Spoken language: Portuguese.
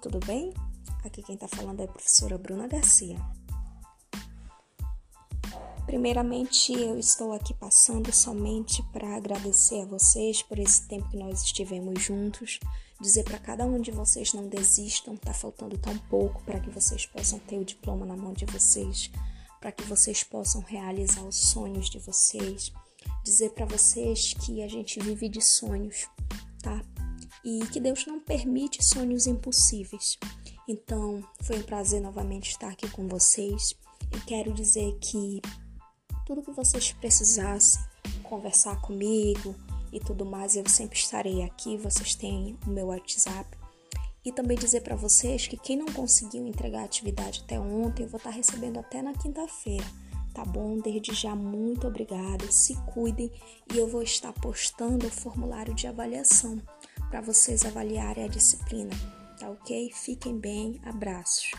tudo bem? Aqui quem está falando é a professora Bruna Garcia. Primeiramente, eu estou aqui passando somente para agradecer a vocês por esse tempo que nós estivemos juntos, dizer para cada um de vocês não desistam, tá faltando tão pouco para que vocês possam ter o diploma na mão de vocês, para que vocês possam realizar os sonhos de vocês, dizer para vocês que a gente vive de sonhos, tá? E que Deus não permite sonhos impossíveis. Então, foi um prazer novamente estar aqui com vocês. Eu quero dizer que tudo que vocês precisassem conversar comigo e tudo mais, eu sempre estarei aqui. Vocês têm o meu WhatsApp. E também dizer para vocês que quem não conseguiu entregar a atividade até ontem, eu vou estar recebendo até na quinta-feira. Tá bom? Desde já, muito obrigada. Se cuidem e eu vou estar postando o formulário de avaliação para vocês avaliarem a disciplina, tá ok? Fiquem bem, abraços.